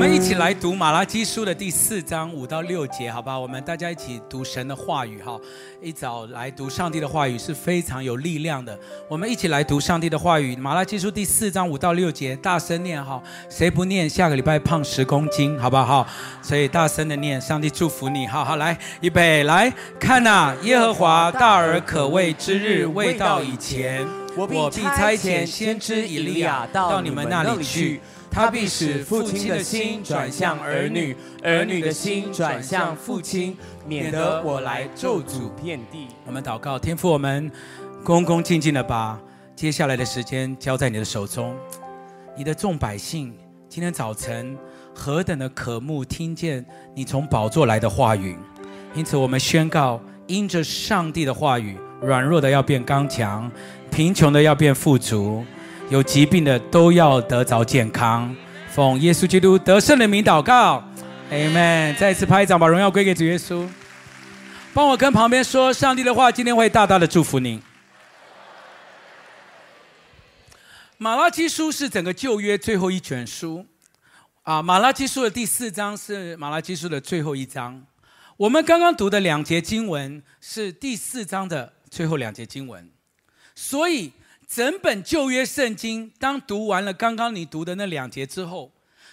我们一起来读马拉基书的第四章五到六节，好不好？我们大家一起读神的话语，哈！一早来读上帝的话语是非常有力量的。我们一起来读上帝的话语，马拉基书第四章五到六节，大声念哈！谁不念，下个礼拜胖十公斤，好不好？所以大声的念，上帝祝福你，好好来，预备来看呐！耶和华大而可畏之日未到以前，我必差遣先知以利亚到你们那里去。他必使父亲的心转向儿女，儿女的心转向父亲，免得我来咒诅遍地。我们祷告，天父，我们恭恭敬敬的把接下来的时间交在你的手中。你的众百姓今天早晨何等的渴慕听见你从宝座来的话语，因此我们宣告，因着上帝的话语，软弱的要变刚强，贫穷的要变富足。有疾病的都要得着健康，奉耶稣基督得胜的名祷告，阿门。再次拍掌，把荣耀归给主耶稣。帮我跟旁边说，上帝的话今天会大大的祝福你。马拉基书是整个旧约最后一卷书，啊，马拉基书的第四章是马拉基书的最后一章。我们刚刚读的两节经文是第四章的最后两节经文，所以。整本旧约圣经，当读完了刚刚你读的那两节之后，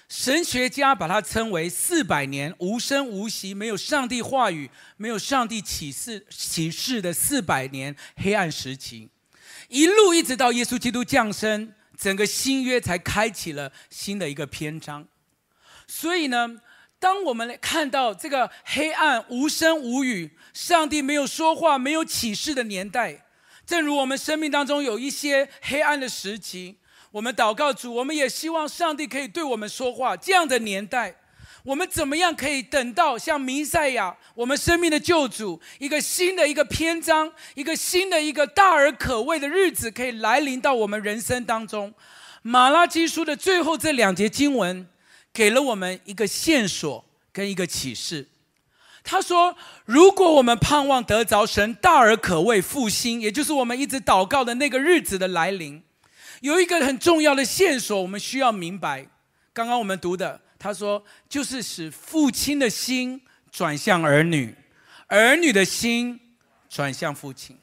神学家把它称为四百年无声无息、没有上帝话语、没有上帝启示启示的四百年黑暗时期，一路一直到耶稣基督降生，整个新约才开启了新的一个篇章。所以呢，当我们看到这个黑暗无声无语、上帝没有说话、没有启示的年代。正如我们生命当中有一些黑暗的时期，我们祷告主，我们也希望上帝可以对我们说话。这样的年代，我们怎么样可以等到像弥赛亚，我们生命的救主，一个新的一个篇章，一个新的一个大而可畏的日子可以来临到我们人生当中？马拉基书的最后这两节经文，给了我们一个线索跟一个启示。他说：“如果我们盼望得着神大而可畏复兴，也就是我们一直祷告的那个日子的来临，有一个很重要的线索，我们需要明白。刚刚我们读的，他说就是使父亲的心转向儿女，儿女的心转向父亲。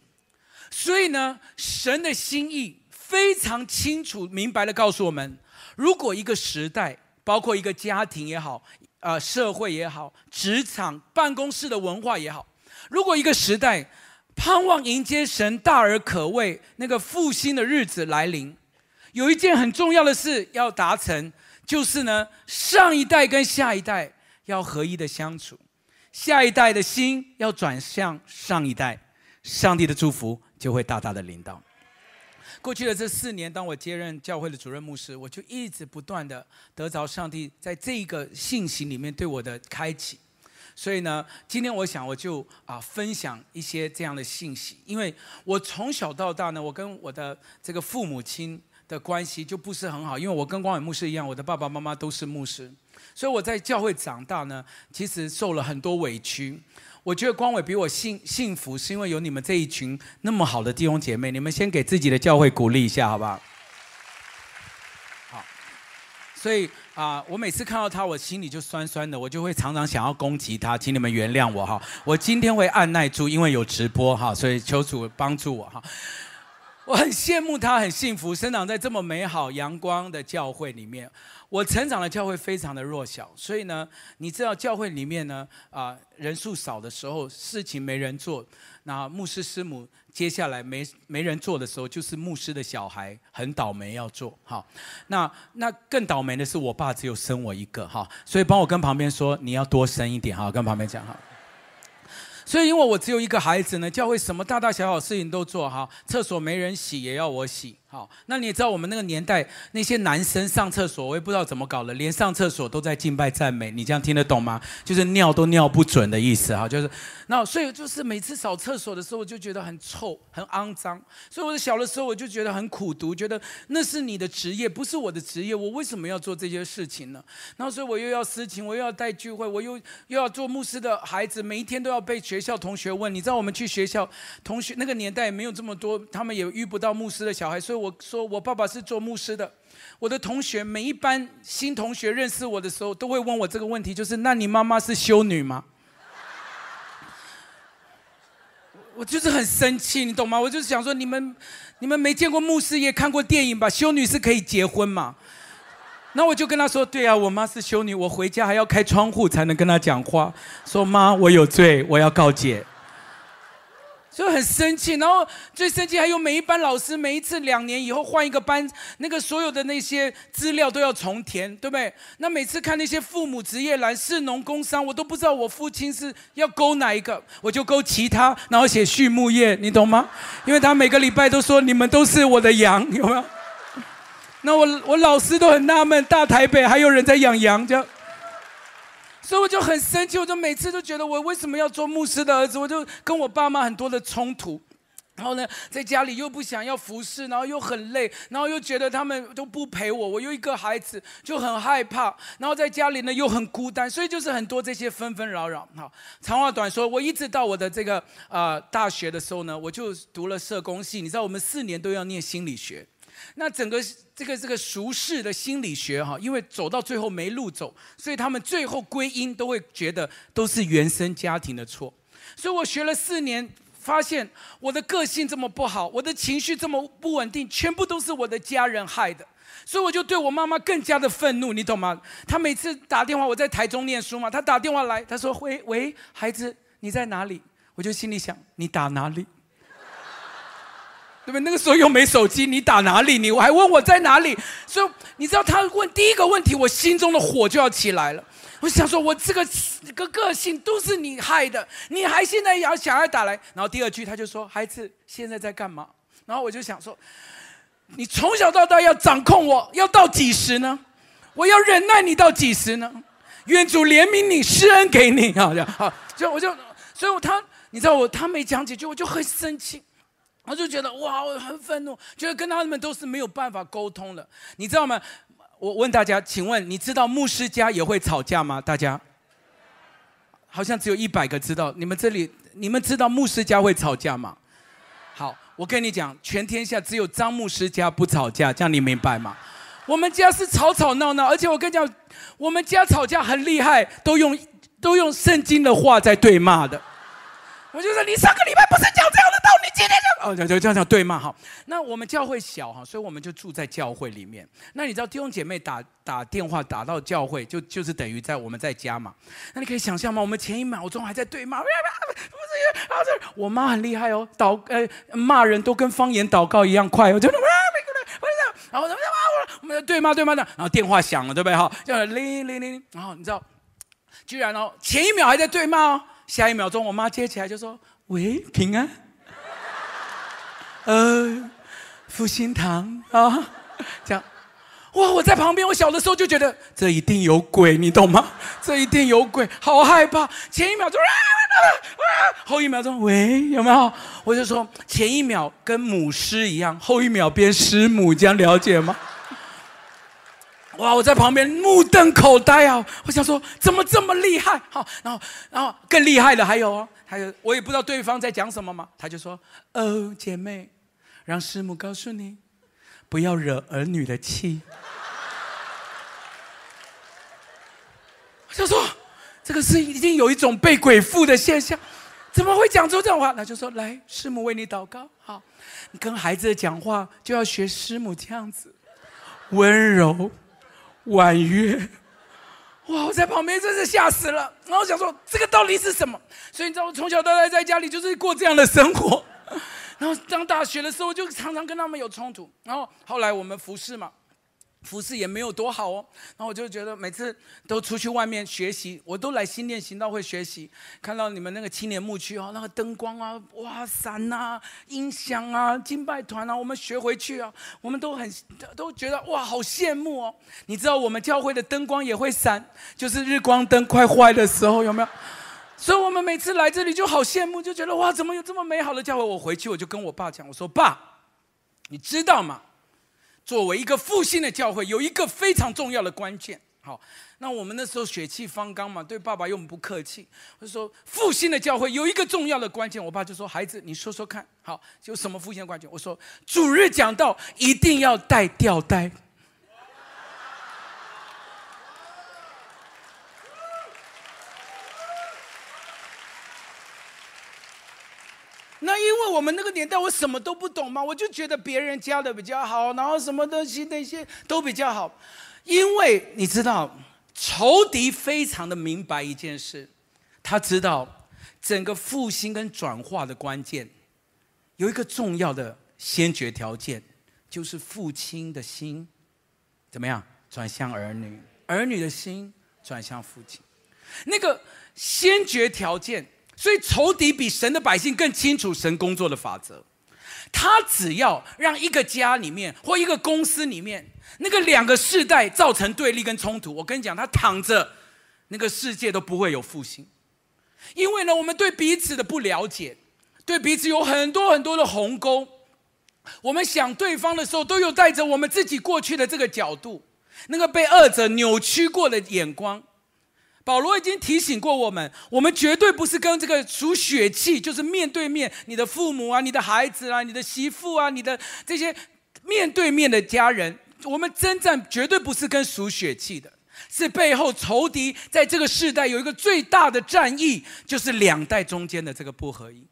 所以呢，神的心意非常清楚明白的告诉我们：如果一个时代，包括一个家庭也好。”啊，社会也好，职场、办公室的文化也好，如果一个时代盼望迎接神大而可畏那个复兴的日子来临，有一件很重要的事要达成，就是呢，上一代跟下一代要合一的相处，下一代的心要转向上一代，上帝的祝福就会大大的临到。过去的这四年，当我接任教会的主任牧师，我就一直不断的得着上帝在这一个信息里面对我的开启。所以呢，今天我想我就啊分享一些这样的信息，因为我从小到大呢，我跟我的这个父母亲的关系就不是很好，因为我跟光伟牧师一样，我的爸爸妈妈都是牧师，所以我在教会长大呢，其实受了很多委屈。我觉得光伟比我幸幸福，是因为有你们这一群那么好的弟兄姐妹。你们先给自己的教会鼓励一下，好不好？好。所以啊，我每次看到他，我心里就酸酸的，我就会常常想要攻击他，请你们原谅我哈。我今天会按捺住，因为有直播哈，所以求主帮助我哈。我很羡慕他，很幸福，生长在这么美好阳光的教会里面。我成长的教会非常的弱小，所以呢，你知道教会里面呢，啊、人数少的时候，事情没人做，那牧师师母接下来没没人做的时候，就是牧师的小孩很倒霉要做，好，那那更倒霉的是我爸只有生我一个，哈，所以帮我跟旁边说，你要多生一点，哈，跟旁边讲哈。所以因为我只有一个孩子呢，教会什么大大小小事情都做，哈，厕所没人洗也要我洗。好，那你知道我们那个年代那些男生上厕所，我也不知道怎么搞的，连上厕所都在敬拜赞美，你这样听得懂吗？就是尿都尿不准的意思哈，就是那所以就是每次扫厕所的时候，我就觉得很臭、很肮脏。所以我小的时候我就觉得很苦读，觉得那是你的职业，不是我的职业，我为什么要做这些事情呢？然后所以我又要私情，我又要带聚会，我又又要做牧师的孩子，每一天都要被学校同学问。你知道我们去学校，同学那个年代也没有这么多，他们也遇不到牧师的小孩，所以。我说我爸爸是做牧师的，我的同学每一班新同学认识我的时候，都会问我这个问题，就是那你妈妈是修女吗？我就是很生气，你懂吗？我就是想说，你们你们没见过牧师，也看过电影吧？修女是可以结婚嘛？那我就跟他说，对啊，我妈是修女，我回家还要开窗户才能跟她讲话，说妈，我有罪，我要告解。就很生气，然后最生气还有每一班老师，每一次两年以后换一个班，那个所有的那些资料都要重填，对不对？那每次看那些父母职业栏，士农工商，我都不知道我父亲是要勾哪一个，我就勾其他，然后写畜牧业，你懂吗？因为他每个礼拜都说你们都是我的羊，有没有？那我我老师都很纳闷，大台北还有人在养羊，这样。所以我就很生气，我就每次都觉得我为什么要做牧师的儿子？我就跟我爸妈很多的冲突，然后呢，在家里又不想要服侍，然后又很累，然后又觉得他们都不陪我，我又一个孩子就很害怕，然后在家里呢又很孤单，所以就是很多这些纷纷扰扰。好，长话短说，我一直到我的这个呃大学的时候呢，我就读了社工系。你知道我们四年都要念心理学。那整个这个这个熟识的心理学哈，因为走到最后没路走，所以他们最后归因都会觉得都是原生家庭的错。所以我学了四年，发现我的个性这么不好，我的情绪这么不稳定，全部都是我的家人害的。所以我就对我妈妈更加的愤怒，你懂吗？她每次打电话，我在台中念书嘛，她打电话来，她说：“喂喂，孩子，你在哪里？”我就心里想：“你打哪里？”对不对？那个时候又没手机，你打哪里？你我还问我在哪里？所以你知道他问第一个问题，我心中的火就要起来了。我想说，我这个个个性都是你害的，你还现在要想要打来？然后第二句他就说：“孩子现在在干嘛？”然后我就想说：“你从小到大要掌控我，要到几时呢？我要忍耐你到几时呢？愿主怜悯你，施恩给你好像好，就我就，所以我他，你知道我他没讲几句，我就很生气。”我就觉得哇，我很愤怒，觉得跟他们都是没有办法沟通的，你知道吗？我问大家，请问你知道牧师家也会吵架吗？大家好像只有一百个知道。你们这里，你们知道牧师家会吵架吗？好，我跟你讲，全天下只有张牧师家不吵架，这样你明白吗？我们家是吵吵闹闹，而且我跟你讲，我们家吵架很厉害，都用都用圣经的话在对骂的。我就说你上个礼拜不是讲这样的道理，今天就哦，就就这样讲对吗？好，那我们教会小哈，所以我们就住在教会里面。那你知道弟兄姐妹打打电话打到教会，就就是等于在我们在家嘛。那你可以想象吗？我们前一秒钟还在对骂，不是，啊这我妈很厉害哦，祷呃骂人都跟方言祷告一样快哦，就那么然后怎么怎么我们在对骂对骂的，然后电话响了，对不对哈？叫铃铃铃，然后你知道，居然哦前一秒还在对骂哦。下一秒钟，我妈接起来就说：“喂，平安，呃，复兴堂啊，这样，哇！我在旁边，我小的时候就觉得这一定有鬼，你懂吗？这一定有鬼，好害怕。前一秒钟，啊啊啊，后一秒钟，喂，有没有？我就说前一秒跟母狮一样，后一秒变师母，这样了解吗？”哇！我在旁边目瞪口呆啊！我想说，怎么这么厉害？好，然后，然后更厉害的还有哦，还有我也不知道对方在讲什么嘛。他就说：“哦，姐妹，让师母告诉你，不要惹儿女的气。”我想说，这个是已经有一种被鬼附的现象，怎么会讲出这种话？那就说：“来，师母为你祷告。好，你跟孩子讲话就要学师母这样子，温柔。”婉约，哇！我在旁边真是吓死了。然后想说，这个到底是什么？所以你知道，我从小到大在家里就是过这样的生活。然后上大学的时候，就常常跟他们有冲突。然后后来我们服侍嘛。服饰也没有多好哦，然后我就觉得每次都出去外面学习，我都来新店行道会学习，看到你们那个青年牧区哦，那个灯光啊，哇，伞啊，音响啊，敬拜团啊，我们学回去啊，我们都很都觉得哇，好羡慕哦。你知道我们教会的灯光也会闪，就是日光灯快坏的时候有没有？所以我们每次来这里就好羡慕，就觉得哇，怎么有这么美好的教会？我回去我就跟我爸讲，我说爸，你知道吗？作为一个复兴的教会，有一个非常重要的关键。好，那我们那时候血气方刚嘛，对爸爸又不客气，我就说复兴的教会有一个重要的关键，我爸就说：“孩子，你说说看，好，有什么复兴的关键？”我说：“主日讲到一定要带吊带。”那因为我们那个年代，我什么都不懂嘛，我就觉得别人家的比较好，然后什么东西那些都比较好。因为你知道，仇敌非常的明白一件事，他知道整个复兴跟转化的关键，有一个重要的先决条件，就是父亲的心怎么样转向儿女，儿女的心转向父亲，那个先决条件。所以仇敌比神的百姓更清楚神工作的法则，他只要让一个家里面或一个公司里面那个两个世代造成对立跟冲突，我跟你讲，他躺着，那个世界都不会有复兴，因为呢，我们对彼此的不了解，对彼此有很多很多的鸿沟，我们想对方的时候，都有带着我们自己过去的这个角度，那个被恶者扭曲过的眼光。保罗已经提醒过我们，我们绝对不是跟这个属血气，就是面对面，你的父母啊、你的孩子啊、你的媳妇啊、你的这些面对面的家人，我们征战绝对不是跟属血气的，是背后仇敌在这个世代有一个最大的战役，就是两代中间的这个不合一。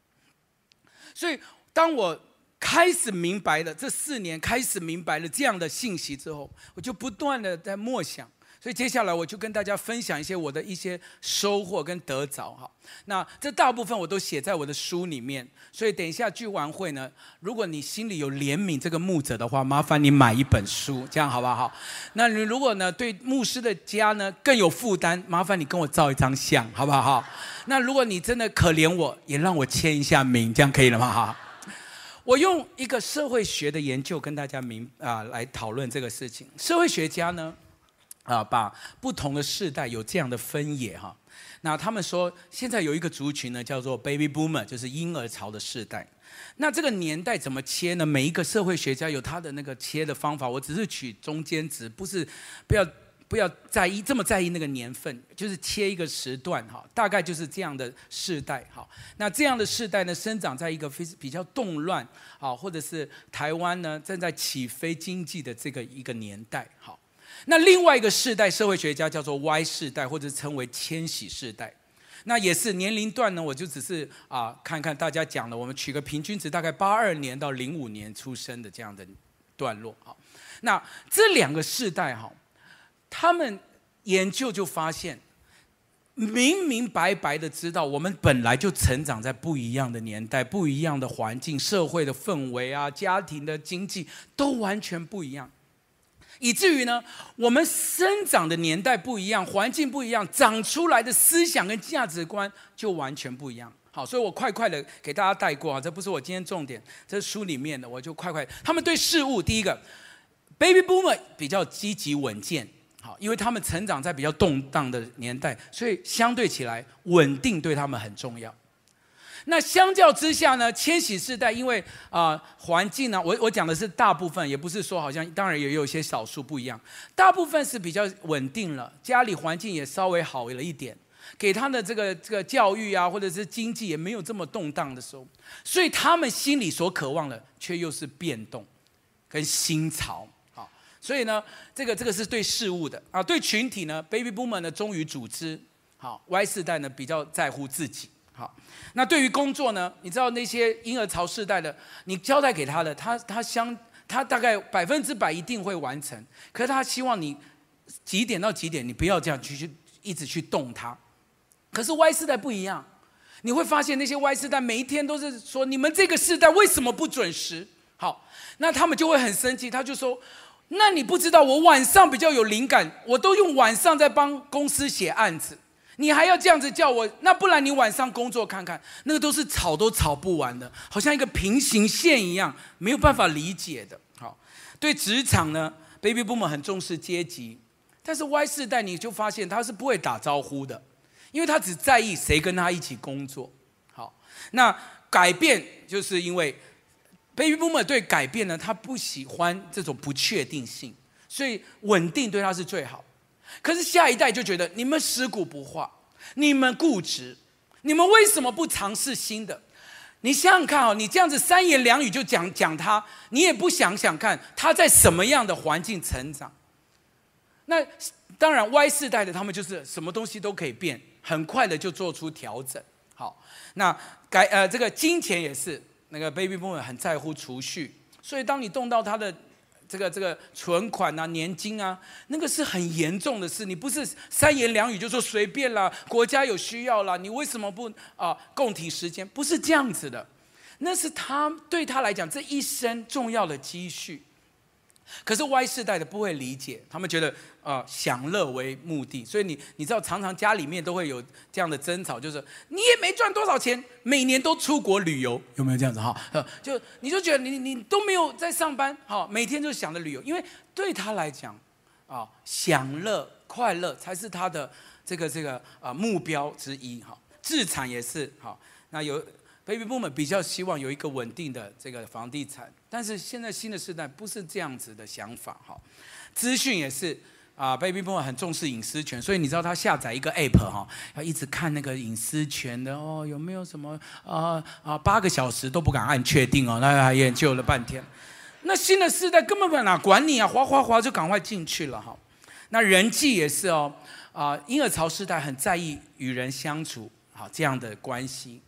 所以，当我开始明白了这四年，开始明白了这样的信息之后，我就不断的在默想。所以接下来我就跟大家分享一些我的一些收获跟得着哈。那这大部分我都写在我的书里面。所以等一下聚完会呢，如果你心里有怜悯这个牧者的话，麻烦你买一本书，这样好不好？那你如果呢对牧师的家呢更有负担，麻烦你跟我照一张相，好不好？哈。那如果你真的可怜我，也让我签一下名，这样可以了吗？哈。我用一个社会学的研究跟大家明啊来讨论这个事情。社会学家呢？啊，把不同的世代有这样的分野哈。那他们说，现在有一个族群呢，叫做 Baby Boomer，就是婴儿潮的世代。那这个年代怎么切呢？每一个社会学家有他的那个切的方法。我只是取中间值，不是不要不要在意这么在意那个年份，就是切一个时段哈。大概就是这样的世代哈。那这样的世代呢，生长在一个非比较动乱啊，或者是台湾呢正在起飞经济的这个一个年代哈。那另外一个世代，社会学家叫做 Y 世代，或者称为千禧世代。那也是年龄段呢，我就只是啊看看大家讲的，我们取个平均值，大概八二年到零五年出生的这样的段落。好，那这两个世代哈，他们研究就发现，明明白白的知道，我们本来就成长在不一样的年代，不一样的环境，社会的氛围啊，家庭的经济都完全不一样。以至于呢，我们生长的年代不一样，环境不一样，长出来的思想跟价值观就完全不一样。好，所以我快快的给大家带过啊，这不是我今天重点，这是书里面的，我就快快。他们对事物，第一个，Baby Boomer 比较积极稳健，好，因为他们成长在比较动荡的年代，所以相对起来，稳定对他们很重要。那相较之下呢，千禧世代因为啊、环境呢，我我讲的是大部分，也不是说好像，当然也有一些少数不一样，大部分是比较稳定了，家里环境也稍微好了一点，给他的这个这个教育啊，或者是经济也没有这么动荡的时候，所以他们心里所渴望的却又是变动跟新潮，好，所以呢，这个这个是对事物的。啊，对群体呢，Baby Boomer 呢忠于组织，好，Y 世代呢比较在乎自己。好，那对于工作呢？你知道那些婴儿潮世代的，你交代给他的，他他相他大概百分之百一定会完成。可是他希望你几点到几点，你不要这样去去一直去动他。可是 Y 世代不一样，你会发现那些 Y 世代每一天都是说，你们这个世代为什么不准时？好，那他们就会很生气，他就说，那你不知道我晚上比较有灵感，我都用晚上在帮公司写案子。你还要这样子叫我？那不然你晚上工作看看，那个都是吵都吵不完的，好像一个平行线一样，没有办法理解的。好，对职场呢，Baby Boomer 很重视阶级，但是 Y 世代你就发现他是不会打招呼的，因为他只在意谁跟他一起工作。好，那改变就是因为 Baby Boomer 对改变呢，他不喜欢这种不确定性，所以稳定对他是最好。可是下一代就觉得你们食古不化，你们固执，你们为什么不尝试新的？你想想看哦，你这样子三言两语就讲讲他，你也不想想看他在什么样的环境成长。那当然，Y 世代的他们就是什么东西都可以变，很快的就做出调整。好，那改呃这个金钱也是那个 Baby Boom 很在乎储蓄，所以当你动到他的这个这个存款啊、年金啊，那个是很严重的事。你不是三言两语就说随便啦，国家有需要啦，你为什么不啊、呃、共体时间？不是这样子的，那是他对他来讲这一生重要的积蓄。可是 Y 世代的不会理解，他们觉得啊、呃、享乐为目的，所以你你知道常常家里面都会有这样的争吵，就是你也没赚多少钱，每年都出国旅游，有没有这样子哈？就你就觉得你你都没有在上班，好，每天就想着旅游，因为对他来讲，啊享乐快乐才是他的这个这个啊目标之一哈，自产也是好，那有。Baby Boomer 比较希望有一个稳定的这个房地产，但是现在新的世代不是这样子的想法哈。资讯也是啊，Baby Boomer 很重视隐私权，所以你知道他下载一个 App 哈，要一直看那个隐私权的哦，有没有什么啊啊八个小时都不敢按确定哦，那还研究了半天。那新的世代根本不哪管你啊，滑滑滑就赶快进去了哈。那人际也是哦啊，婴儿潮世代很在意与人相处好这样的关系。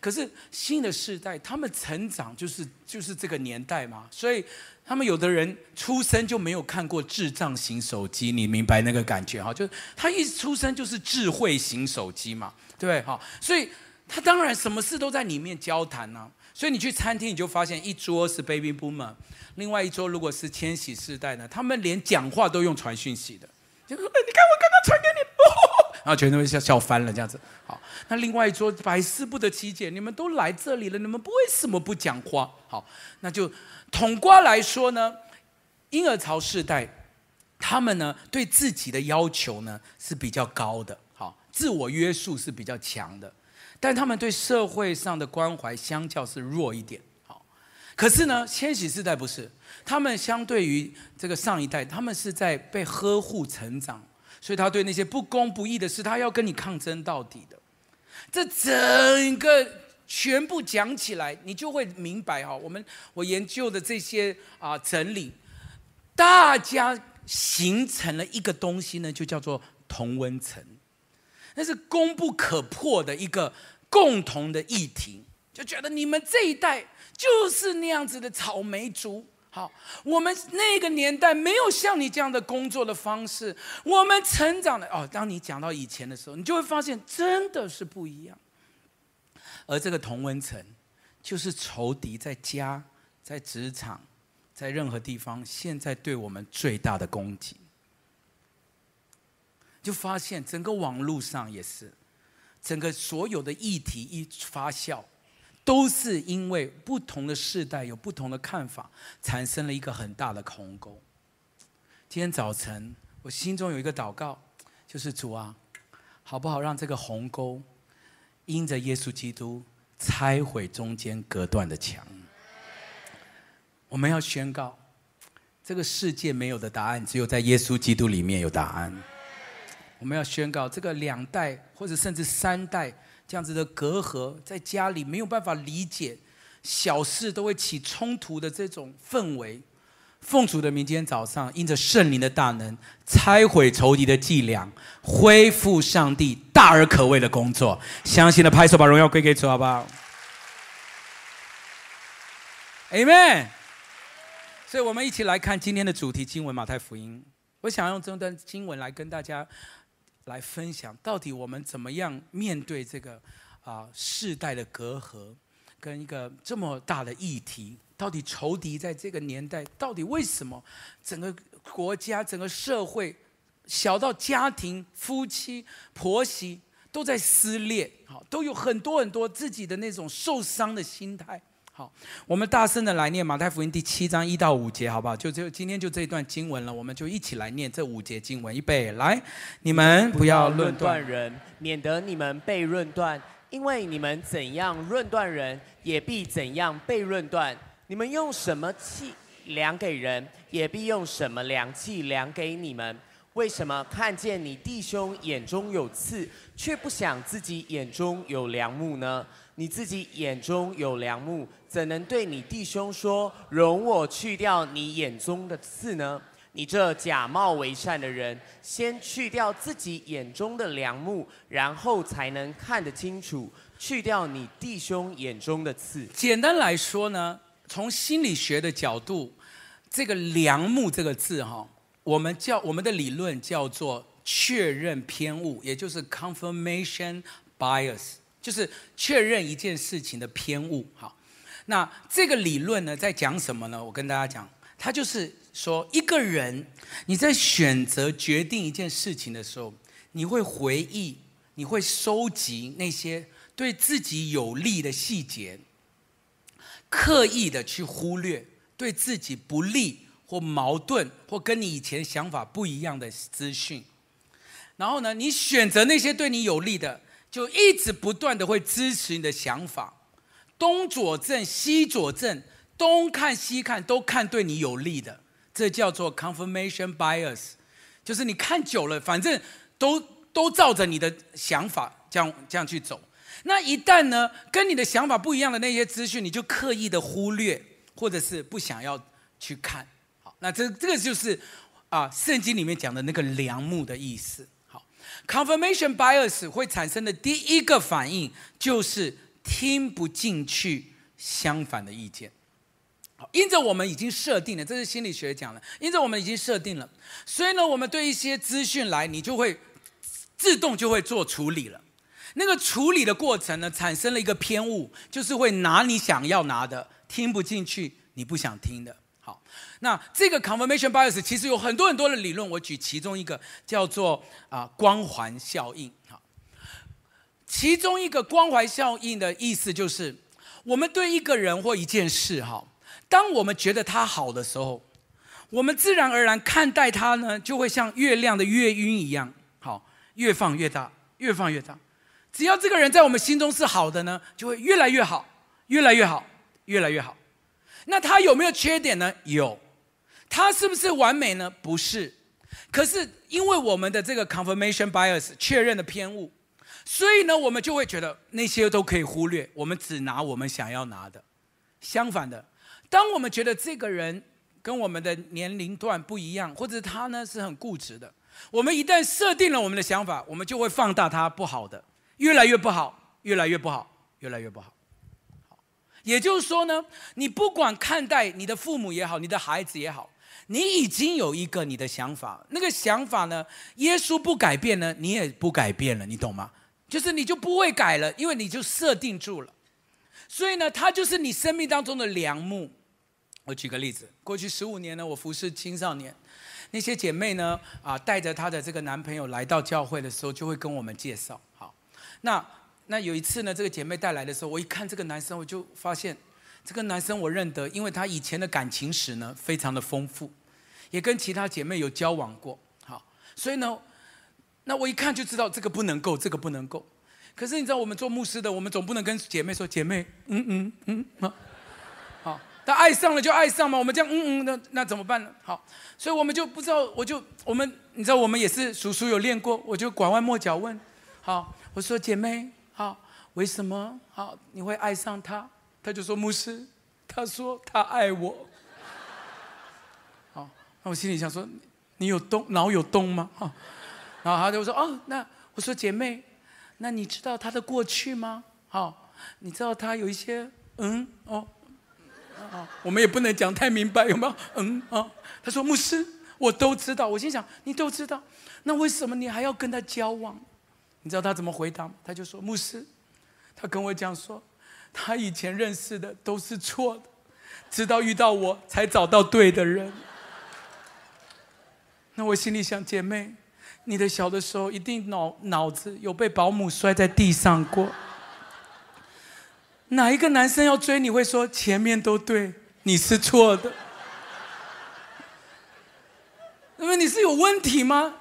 可是新的世代，他们成长就是就是这个年代嘛，所以他们有的人出生就没有看过智障型手机，你明白那个感觉哈？就他一出生就是智慧型手机嘛，对哈？所以他当然什么事都在里面交谈呢、所以你去餐厅，你就发现一桌是 Baby Boomer，另外一桌如果是千禧世代呢，他们连讲话都用传讯息的，就说：“，你看我刚刚传给你。”然后全都会笑笑翻了，这样子。好，那另外一桌百思不得其解，你们都来这里了，你们为什么不讲话？好，那就统括来说呢，婴儿潮世代，他们呢对自己的要求呢是比较高的，好，自我约束是比较强的，但他们对社会上的关怀相较是弱一点。好，可是呢，千禧世代不是，他们相对于这个上一代，他们是在被呵护成长。所以他对那些不公不义的事，他要跟你抗争到底的。这整个全部讲起来，你就会明白哈。我们我研究的这些啊整理，大家形成了一个东西呢，就叫做同温层。那是攻不可破的一个共同的议题，就觉得你们这一代就是那样子的草莓族。好，我们那个年代没有像你这样的工作的方式，我们成长的哦。当你讲到以前的时候，你就会发现真的是不一样。而这个同温层，就是仇敌在家、在职场、在任何地方，现在对我们最大的攻击。就发现整个网络上也是，整个所有的议题一发酵。都是因为不同的世代有不同的看法，产生了一个很大的鸿沟。今天早晨我心中有一个祷告，就是主啊，好不好让这个鸿沟因着耶稣基督拆毁中间隔断的墙？我们要宣告，这个世界没有的答案，只有在耶稣基督里面有答案。我们要宣告，这个两代或者甚至三代。这样子的隔阂，在家里没有办法理解，小事都会起冲突的这种氛围，奉主的名，今天早上因着圣灵的大能，拆毁仇敌的伎俩，恢复上帝大而可畏的工作。相信的拍手，把荣耀归给主，好不好？Amen。所以，我们一起来看今天的主题经文《马太福音》。我想用这段经文来跟大家。来分享到底我们怎么样面对这个啊世代的隔阂，跟一个这么大的议题，到底仇敌在这个年代，到底为什么整个国家、整个社会，小到家庭、夫妻、婆媳都在撕裂，好，都有很多很多自己的那种受伤的心态。好，我们大声的来念马太福音第七章一到五节，好不好？就就今天就这一段经文了，我们就一起来念这五节经文。预备，来，你们不要论断人，免得你们被论断，因为你们怎样论断人，也必怎样被论断。你们用什么气量给人，也必用什么量器量给你们。为什么看见你弟兄眼中有刺，却不想自己眼中有梁木呢？你自己眼中有梁木，怎能对你弟兄说：容我去掉你眼中的刺呢？你这假冒为善的人，先去掉自己眼中的梁木，然后才能看得清楚，去掉你弟兄眼中的刺。简单来说呢，从心理学的角度，这个“梁木”这个字哈，我们叫我们的理论叫做确认偏误，也就是 confirmation bias，就是确认一件事情的偏误。好，那这个理论呢，在讲什么呢？我跟大家讲，它就是。说一个人，你在选择决定一件事情的时候，你会回忆，你会收集那些对自己有利的细节，刻意的去忽略对自己不利或矛盾或跟你以前想法不一样的资讯。然后呢，你选择那些对你有利的，就一直不断的会支持你的想法，东佐证西佐证，东看西看都看对你有利的。这叫做 confirmation bias，就是你看久了，反正都都照着你的想法这样这样去走。那一旦呢，跟你的想法不一样的那些资讯，你就刻意的忽略，或者是不想要去看。好，那这这个就是啊，圣经里面讲的那个良木的意思。，confirmation bias 会产生的第一个反应就是听不进去相反的意见。好因着我们已经设定了，这是心理学讲的。因着我们已经设定了，所以呢，我们对一些资讯来，你就会自动就会做处理了。那个处理的过程呢，产生了一个偏误，就是会拿你想要拿的，听不进去你不想听的。那这个 confirmation bias 其实有很多很多的理论，我举其中一个叫做啊光环效应。好，其中一个光环效应的意思就是，我们对一个人或一件事，哈。当我们觉得他好的时候，我们自然而然看待他呢，就会像月亮的月晕一样，好，越放越大，越放越大。只要这个人在我们心中是好的呢，就会越来越好，越来越好，越来越好。那他有没有缺点呢？有。他是不是完美呢？不是。可是因为我们的这个 confirmation bias 确认的偏误，所以呢，我们就会觉得那些都可以忽略，我们只拿我们想要拿的。相反的。当我们觉得这个人跟我们的年龄段不一样，或者他呢是很固执的，我们一旦设定了我们的想法，我们就会放大他不好的，越来越不好，越来越不好，越来越不好。也就是说呢，你不管看待你的父母也好，你的孩子也好，你已经有一个你的想法，那个想法呢，耶稣不改变呢，你也不改变了，你懂吗？就是你就不会改了，因为你就设定住了，所以呢，他就是你生命当中的梁木。我举个例子，过去十五年呢，我服侍青少年，那些姐妹呢，啊，带着她的这个男朋友来到教会的时候，就会跟我们介绍。好，那那有一次呢，这个姐妹带来的时候，我一看这个男生，我就发现这个男生我认得，因为他以前的感情史呢，非常的丰富，也跟其他姐妹有交往过。好，所以呢，那我一看就知道这个不能够，这个不能够。可是你知道，我们做牧师的，我们总不能跟姐妹说，姐妹，嗯嗯嗯，好。好他爱上了就爱上嘛，我们这样，嗯嗯，那那怎么办呢？好，所以我们就不知道，我就我们，你知道，我们也是叔叔有练过，我就拐弯抹角问，好，我说姐妹，好，为什么好你会爱上他？他就说牧师，他说他爱我。好，那我心里想说，你有动，脑有动吗？哈，然后他就说，哦，那我说姐妹，那你知道他的过去吗？好，你知道他有一些，嗯，哦。啊，我们也不能讲太明白，有没有？嗯啊，他说牧师，我都知道。我心想，你都知道，那为什么你还要跟他交往？你知道他怎么回答吗？他就说牧师，他跟我讲说，他以前认识的都是错的，直到遇到我才找到对的人。那我心里想，姐妹，你的小的时候一定脑脑子有被保姆摔在地上过。哪一个男生要追你会说前面都对，你是错的？因为你是有问题吗？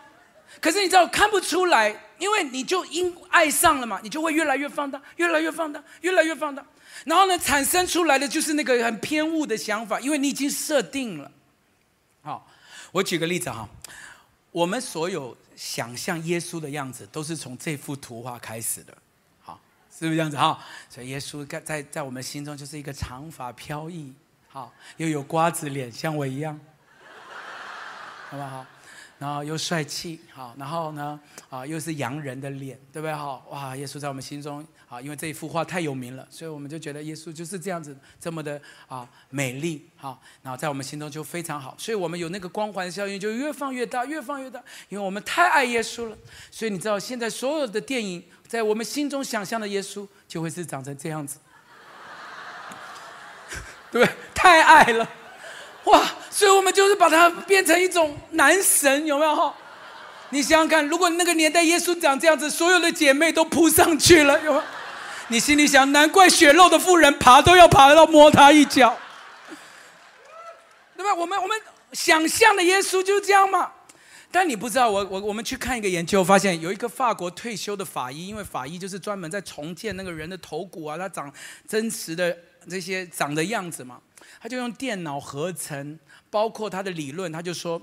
可是你知道看不出来，因为你就因爱上了嘛，你就会越来越放大，越来越放大，越来越放大，然后呢，产生出来的就是那个很偏误的想法，因为你已经设定了。好，我举个例子哈，我们所有想象耶稣的样子，都是从这幅图画开始的，好，是不是这样子哈？所以耶稣在在在我们心中就是一个长发飘逸，好，又有瓜子脸，像我一样，好不好？然后又帅气，好，然后呢，啊，又是洋人的脸，对不对？好，哇，耶稣在我们心中，啊，因为这一幅画太有名了，所以我们就觉得耶稣就是这样子，这么的啊美丽，好，然后在我们心中就非常好，所以我们有那个光环效应，就越放越大，越放越大，因为我们太爱耶稣了。所以你知道，现在所有的电影在我们心中想象的耶稣，就会是长成这样子，对，太爱了。哇！所以我们就是把它变成一种男神，有没有哈？你想想看，如果那个年代耶稣长这样子，所有的姐妹都扑上去了，有没有？你心里想，难怪血肉的妇人爬都要爬到摸他一脚，对吧？我们我们想象的耶稣就是这样嘛。但你不知道，我我我们去看一个研究，发现有一个法国退休的法医，因为法医就是专门在重建那个人的头骨啊，他长真实的这些长的样子嘛。他就用电脑合成，包括他的理论，他就说，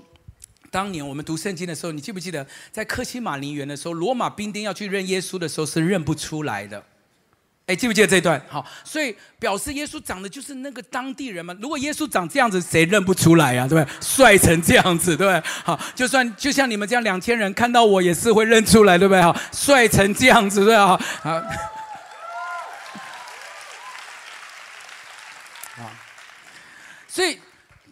当年我们读圣经的时候，你记不记得在克西马林园的时候，罗马兵丁要去认耶稣的时候是认不出来的，哎，记不记得这段？好，所以表示耶稣长得就是那个当地人嘛。如果耶稣长这样子，谁认不出来呀？对不对？帅成这样子，对不对？好，就算就像你们这样两千人看到我也是会认出来，对不对？好，帅成这样子，对啊？好。所以，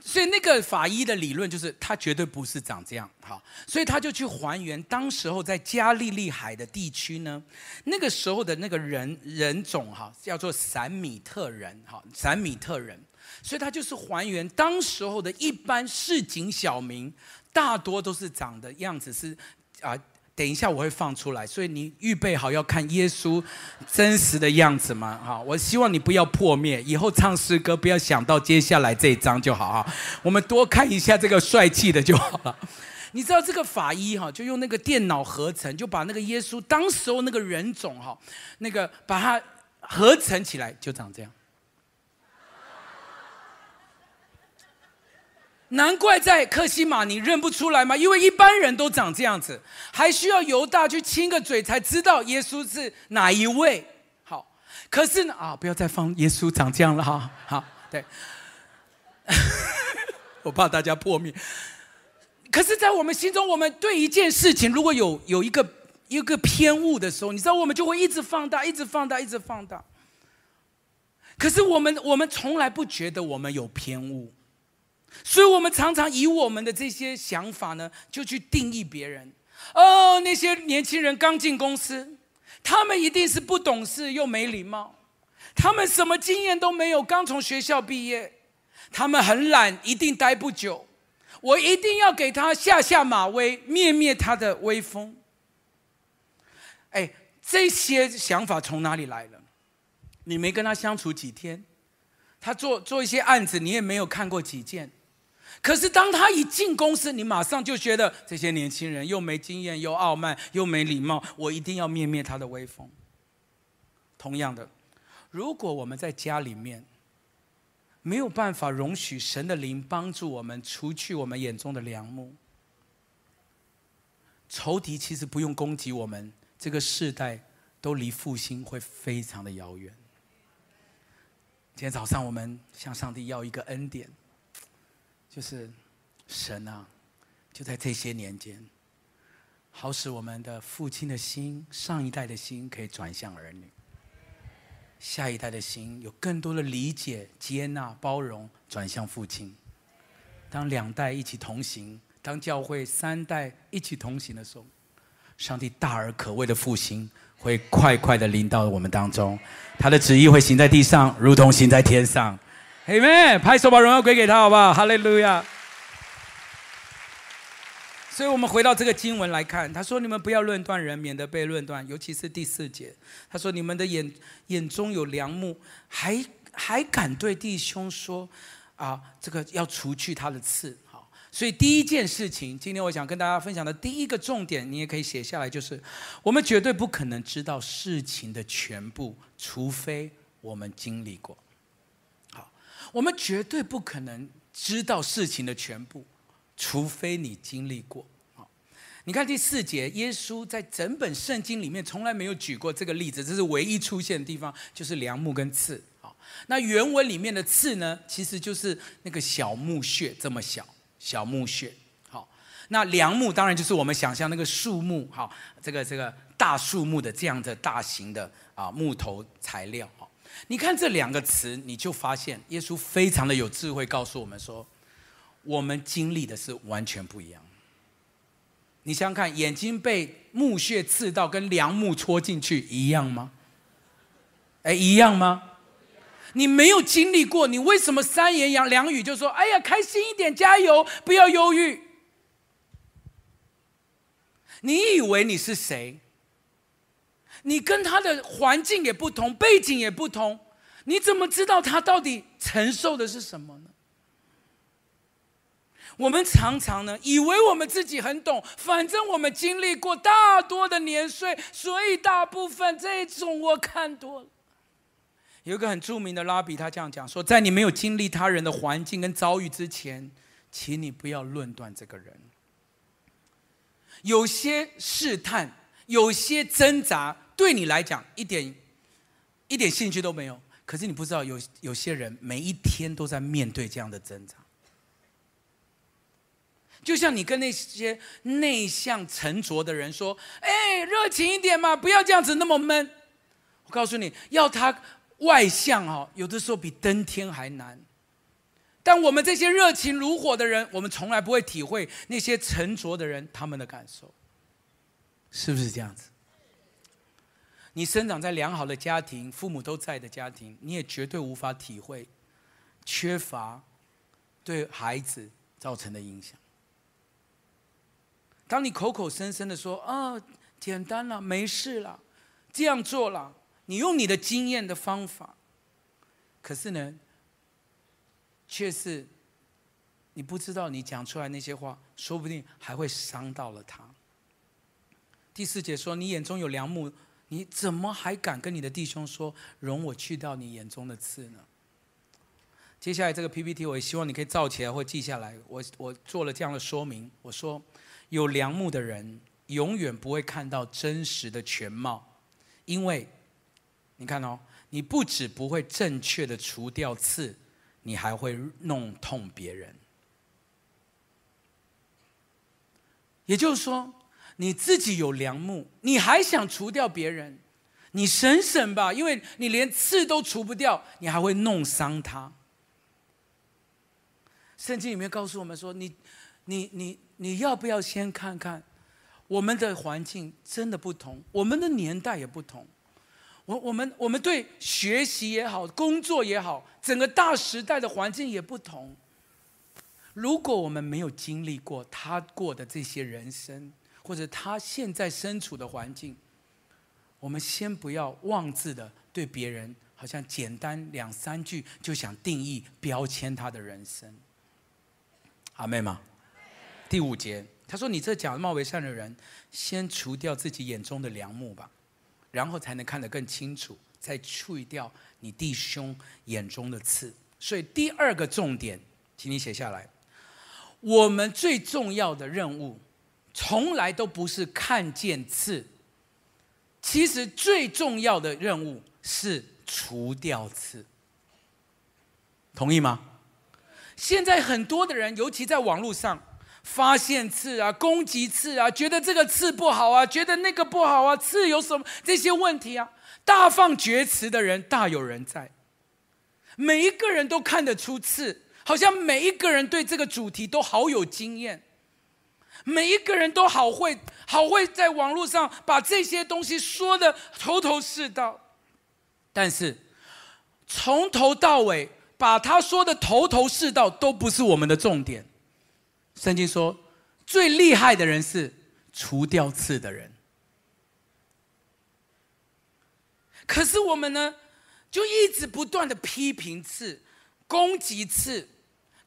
所以那个法医的理论就是，他绝对不是长这样，好，所以他就去还原当时候在加利利海的地区呢，那个时候的那个人人种哈，叫做闪米特人，哈，闪米特人，所以他就是还原当时候的一般市井小民，大多都是长的样子是啊。等一下我会放出来，所以你预备好要看耶稣真实的样子吗？哈，我希望你不要破灭，以后唱诗歌不要想到接下来这一章就好哈。我们多看一下这个帅气的就好了。你知道这个法医哈，就用那个电脑合成，就把那个耶稣当时候那个人种哈，那个把它合成起来，就长这样。难怪在克西玛尼认不出来吗？因为一般人都长这样子，还需要犹大去亲个嘴才知道耶稣是哪一位。好，可是呢啊，不要再放耶稣长这样了哈。好，对，我怕大家破灭。可是，在我们心中，我们对一件事情如果有有一个一个偏误的时候，你知道，我们就会一直放大，一直放大，一直放大。可是我们我们从来不觉得我们有偏误。所以，我们常常以我们的这些想法呢，就去定义别人。哦，那些年轻人刚进公司，他们一定是不懂事又没礼貌，他们什么经验都没有，刚从学校毕业，他们很懒，一定待不久。我一定要给他下下马威，灭灭他的威风。哎，这些想法从哪里来的？你没跟他相处几天，他做做一些案子，你也没有看过几件。可是当他一进公司，你马上就觉得这些年轻人又没经验，又傲慢，又没礼貌，我一定要灭灭他的威风。同样的，如果我们在家里面没有办法容许神的灵帮助我们除去我们眼中的梁木，仇敌其实不用攻击我们，这个世代都离复兴会非常的遥远。今天早上我们向上帝要一个恩典。就是神啊，就在这些年间，好使我们的父亲的心，上一代的心可以转向儿女，下一代的心有更多的理解、接纳、包容，转向父亲。当两代一起同行，当教会三代一起同行的时候，上帝大而可畏的复兴会快快的临到我们当中，他的旨意会行在地上，如同行在天上。阿门！拍手把荣耀归给他，好不好？哈利路亚。所以，我们回到这个经文来看，他说：“你们不要论断人，免得被论断。”尤其是第四节，他说：“你们的眼眼中有梁木，还还敢对弟兄说啊，这个要除去他的刺。”好，所以第一件事情，今天我想跟大家分享的第一个重点，你也可以写下来，就是我们绝对不可能知道事情的全部，除非我们经历过。我们绝对不可能知道事情的全部，除非你经历过。你看第四节，耶稣在整本圣经里面从来没有举过这个例子，这是唯一出现的地方，就是梁木跟刺。好，那原文里面的刺呢，其实就是那个小木屑这么小，小木屑。好，那梁木当然就是我们想象那个树木，好，这个这个大树木的这样的大型的啊木头材料。你看这两个词，你就发现耶稣非常的有智慧，告诉我们说，我们经历的是完全不一样。你想想看，眼睛被木屑刺到，跟梁木戳进去一样吗？哎，一样吗？你没有经历过，你为什么三言两两语就说：“哎呀，开心一点，加油，不要忧郁。”你以为你是谁？你跟他的环境也不同，背景也不同，你怎么知道他到底承受的是什么呢？我们常常呢，以为我们自己很懂，反正我们经历过大多的年岁，所以大部分这种我看多了。有一个很著名的拉比，他这样讲说：在你没有经历他人的环境跟遭遇之前，请你不要论断这个人。有些试探，有些挣扎，对你来讲一点一点兴趣都没有。可是你不知道，有有些人每一天都在面对这样的挣扎。就像你跟那些内向沉着的人说：“哎，热情一点嘛，不要这样子那么闷。”我告诉你，要他外向哦，有的时候比登天还难。但我们这些热情如火的人，我们从来不会体会那些沉着的人他们的感受，是不是这样子？你生长在良好的家庭，父母都在的家庭，你也绝对无法体会缺乏对孩子造成的影响。当你口口声声的说啊，简单了，没事了，这样做了，你用你的经验的方法，可是呢，却是你不知道你讲出来那些话，说不定还会伤到了他。第四节说，你眼中有梁木，你怎么还敢跟你的弟兄说，容我去掉你眼中的刺呢？接下来这个 PPT，我也希望你可以照起来或记下来。我我做了这样的说明，我说。有良木的人永远不会看到真实的全貌，因为，你看哦，你不止不会正确的除掉刺，你还会弄痛别人。也就是说，你自己有良木，你还想除掉别人，你省省吧，因为你连刺都除不掉，你还会弄伤他。圣经里面告诉我们说，你，你，你。你要不要先看看，我们的环境真的不同，我们的年代也不同，我我们我们对学习也好，工作也好，整个大时代的环境也不同。如果我们没有经历过他过的这些人生，或者他现在身处的环境，我们先不要妄自的对别人，好像简单两三句就想定义标签他的人生。阿妹吗？第五节，他说：“你这假冒为善的人，先除掉自己眼中的梁木吧，然后才能看得更清楚，再去掉你弟兄眼中的刺。”所以第二个重点，请你写下来：我们最重要的任务，从来都不是看见刺，其实最重要的任务是除掉刺。同意吗？现在很多的人，尤其在网络上。发现刺啊，攻击刺啊，觉得这个刺不好啊，觉得那个不好啊，刺有什么这些问题啊？大放厥词的人大有人在，每一个人都看得出刺，好像每一个人对这个主题都好有经验，每一个人都好会好会在网络上把这些东西说的头头是道，但是从头到尾把他说的头头是道都不是我们的重点。圣经说，最厉害的人是除掉刺的人。可是我们呢，就一直不断的批评刺、攻击刺，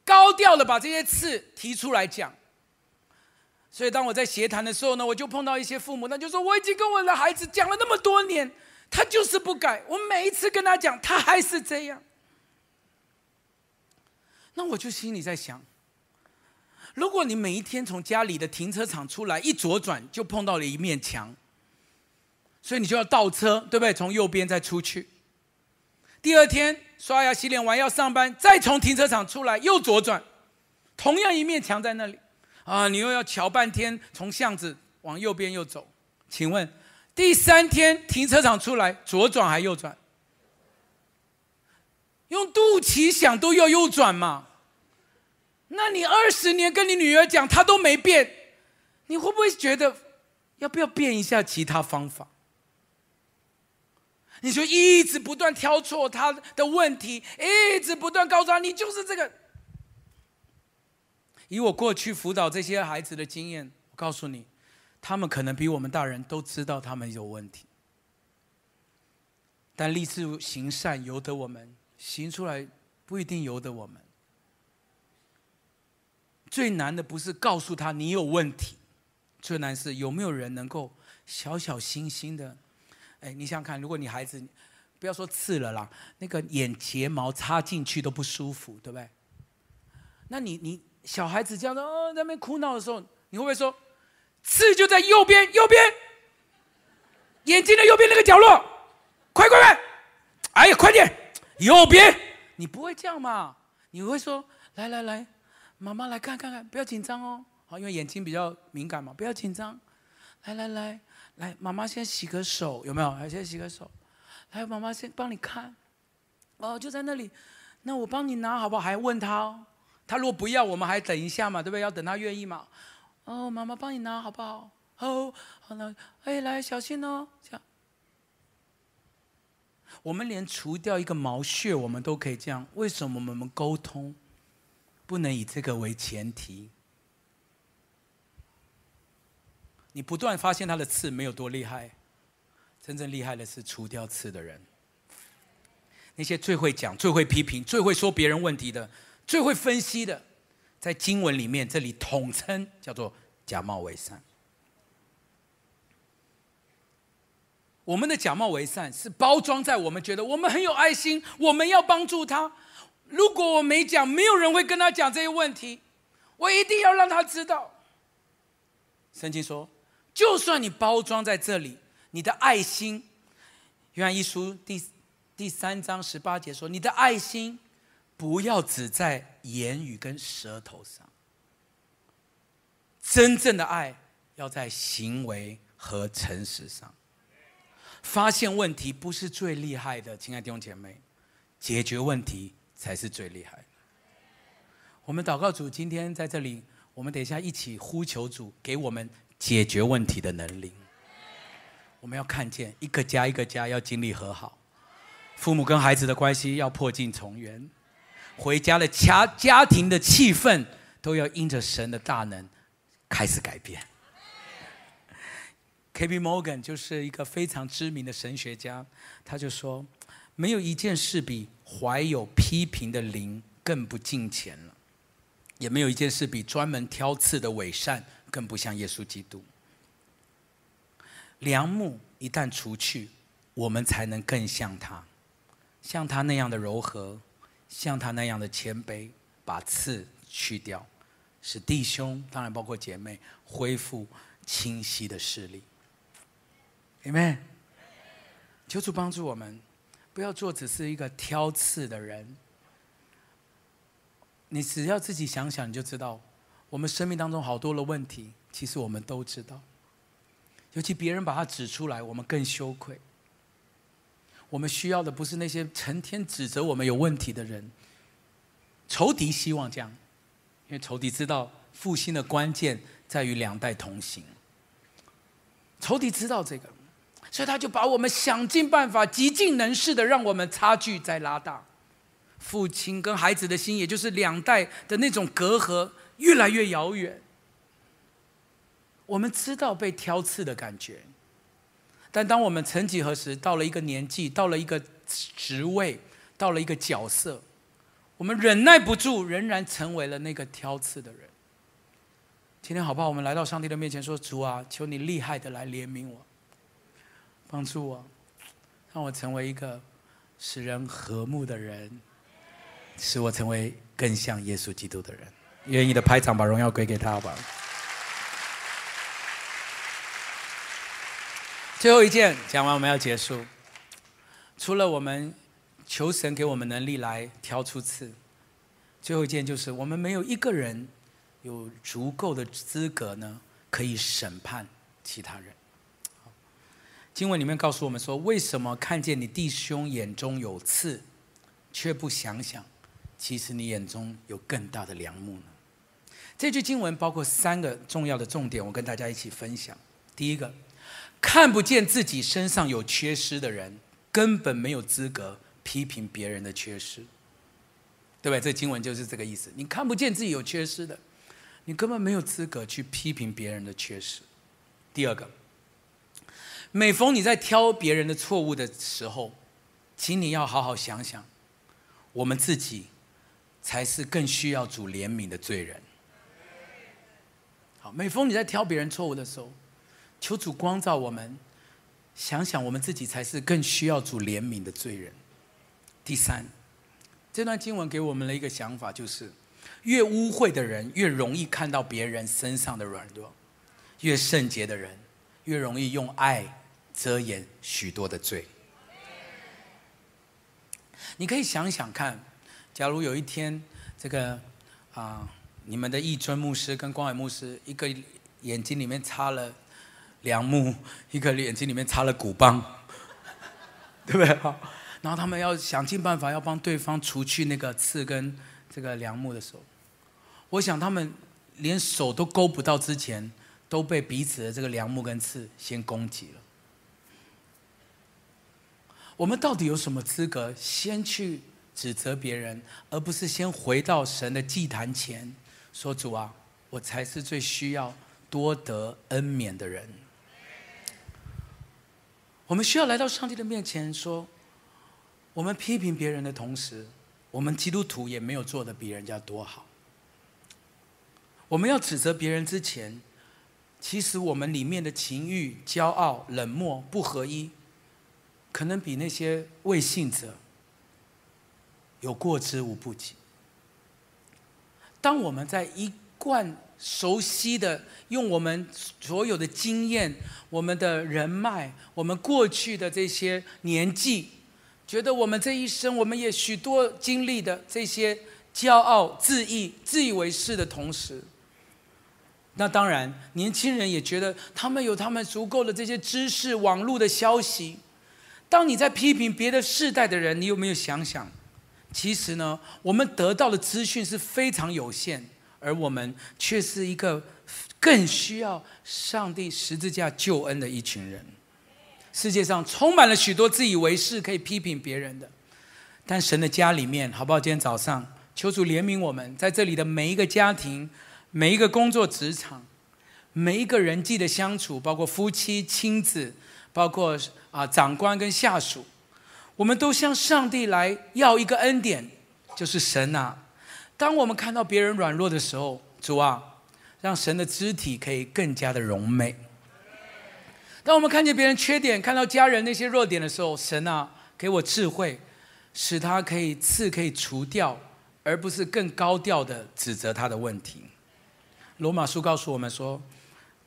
高调的把这些刺提出来讲。所以当我在协谈的时候呢，我就碰到一些父母，他就说：“我已经跟我的孩子讲了那么多年，他就是不改。我每一次跟他讲，他还是这样。”那我就心里在想。如果你每一天从家里的停车场出来，一左转就碰到了一面墙，所以你就要倒车，对不对？从右边再出去。第二天刷牙洗脸完要上班，再从停车场出来又左转，同样一面墙在那里，啊，你又要瞧半天，从巷子往右边又走。请问，第三天停车场出来左转还右转？用肚脐想都要右转嘛？那你二十年跟你女儿讲，她都没变，你会不会觉得要不要变一下其他方法？你就一直不断挑错她的问题，一直不断告诉她你就是这个。以我过去辅导这些孩子的经验，我告诉你，他们可能比我们大人都知道他们有问题，但立志行善由得我们，行出来不一定由得我们。最难的不是告诉他你有问题，最难是有没有人能够小小心心的，哎，你想想看，如果你孩子，不要说刺了啦，那个眼睫毛插进去都不舒服，对不对？那你你小孩子这样的哦，在那边哭闹的时候，你会不会说，刺就在右边，右边，眼睛的右边那个角落，快快快，哎呀，快点，右边，你不会这样嘛？你会说，来来来。妈妈来看看看，不要紧张哦。好，因为眼睛比较敏感嘛，不要紧张。来来来来，妈妈先洗个手，有没有？来，先洗个手。来，妈妈先帮你看。哦，就在那里。那我帮你拿好不好？还问他哦。他如果不要，我们还等一下嘛，对不对？要等他愿意嘛。哦，妈妈帮你拿好不好？哦，好了。哎，来，小心哦。这样。我们连除掉一个毛屑，我们都可以这样。为什么我们沟通？不能以这个为前提。你不断发现他的刺没有多厉害，真正厉害的是除掉刺的人。那些最会讲、最会批评、最会说别人问题的、最会分析的，在经文里面这里统称叫做假冒为善。我们的假冒为善是包装在我们觉得我们很有爱心，我们要帮助他。如果我没讲，没有人会跟他讲这些问题。我一定要让他知道。圣经说，就算你包装在这里，你的爱心，约翰一书第第三章十八节说，你的爱心不要只在言语跟舌头上，真正的爱要在行为和诚实上。发现问题不是最厉害的，亲爱的弟兄姐妹，解决问题。才是最厉害。我们祷告主今天在这里，我们等一下一起呼求主给我们解决问题的能力。我们要看见一个家一个家要经历和好，父母跟孩子的关系要破镜重圆，回家的家家庭的气氛都要因着神的大能开始改变。K.B. Morgan 就是一个非常知名的神学家，他就说。没有一件事比怀有批评的灵更不敬虔了，也没有一件事比专门挑刺的伪善更不像耶稣基督。梁木一旦除去，我们才能更像他，像他那样的柔和，像他那样的谦卑，把刺去掉，使弟兄当然包括姐妹恢复清晰的视力。Amen。求主帮助我们。不要做只是一个挑刺的人。你只要自己想想，你就知道，我们生命当中好多的问题，其实我们都知道。尤其别人把它指出来，我们更羞愧。我们需要的不是那些成天指责我们有问题的人。仇敌希望这样，因为仇敌知道复兴的关键在于两代同行。仇敌知道这个。所以他就把我们想尽办法、极尽能事的让我们差距再拉大，父亲跟孩子的心，也就是两代的那种隔阂越来越遥远。我们知道被挑刺的感觉，但当我们曾几何时到了一个年纪、到了一个职位、到了一个角色，我们忍耐不住，仍然成为了那个挑刺的人。今天好不好？我们来到上帝的面前说：“主啊，求你厉害的来怜悯我。”帮助我，让我成为一个使人和睦的人，使我成为更像耶稣基督的人。愿意的拍掌，把荣耀归给他，好吧？最后一件讲完，我们要结束。除了我们求神给我们能力来挑出刺，最后一件就是我们没有一个人有足够的资格呢，可以审判其他人。经文里面告诉我们说，为什么看见你弟兄眼中有刺，却不想想，其实你眼中有更大的梁木呢？这句经文包括三个重要的重点，我跟大家一起分享。第一个，看不见自己身上有缺失的人，根本没有资格批评别人的缺失，对不对？这经文就是这个意思。你看不见自己有缺失的，你根本没有资格去批评别人的缺失。第二个。每逢你在挑别人的错误的时候，请你要好好想想，我们自己才是更需要主怜悯的罪人。好，每逢你在挑别人错误的时候，求主光照我们，想想我们自己才是更需要主怜悯的罪人。第三，这段经文给我们了一个想法，就是越污秽的人越容易看到别人身上的软弱，越圣洁的人越容易用爱。遮掩许多的罪。你可以想想看，假如有一天，这个啊、你们的义尊牧师跟光伟牧师，一个眼睛里面插了梁木，一个眼睛里面插了鼓棒，对不对？好然后他们要想尽办法要帮对方除去那个刺跟这个梁木的时候，我想他们连手都勾不到之前，都被彼此的这个梁木跟刺先攻击了。我们到底有什么资格先去指责别人，而不是先回到神的祭坛前说：“主啊，我才是最需要多得恩免的人。”我们需要来到上帝的面前说：“我们批评别人的同时，我们基督徒也没有做得比人家多好。我们要指责别人之前，其实我们里面的情欲、骄傲、冷漠、不合一。”可能比那些未信者有过之无不及。当我们在一贯熟悉的用我们所有的经验、我们的人脉、我们过去的这些年纪，觉得我们这一生我们也许多经历的这些骄傲、自意、自以为是的同时，那当然年轻人也觉得他们有他们足够的这些知识、网络的消息。当你在批评别的世代的人，你有没有想想？其实呢，我们得到的资讯是非常有限，而我们却是一个更需要上帝十字架救恩的一群人。世界上充满了许多自以为是可以批评别人的，但神的家里面，好不好？今天早上求主怜悯我们，在这里的每一个家庭、每一个工作职场、每一个人际的相处，包括夫妻、亲子。包括啊，长官跟下属，我们都向上帝来要一个恩典，就是神啊。当我们看到别人软弱的时候，主啊，让神的肢体可以更加的柔美。当我们看见别人缺点，看到家人那些弱点的时候，神啊，给我智慧，使他可以刺可以除掉，而不是更高调的指责他的问题。罗马书告诉我们说，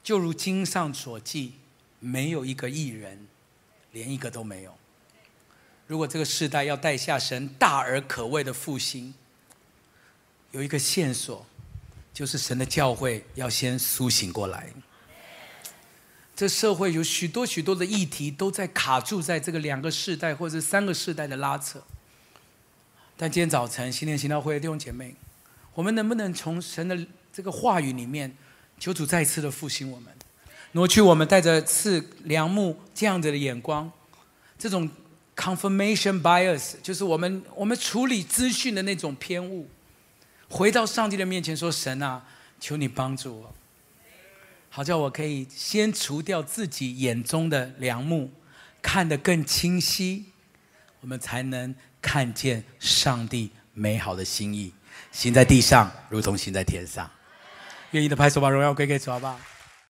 就如经上所记。没有一个艺人，连一个都没有。如果这个世代要带下神大而可畏的复兴，有一个线索，就是神的教会要先苏醒过来。这社会有许多许多的议题都在卡住在这个两个世代或者三个世代的拉扯。但今天早晨新年行道会的弟兄姐妹，我们能不能从神的这个话语里面，求主再次的复兴我们？挪去我们带着刺梁木这样子的眼光，这种 confirmation bias 就是我们我们处理资讯的那种偏误，回到上帝的面前说：“神啊，求你帮助我，好叫我可以先除掉自己眼中的梁木，看得更清晰，我们才能看见上帝美好的心意，行在地上如同行在天上。愿意的拍手把荣耀归给主，好不好？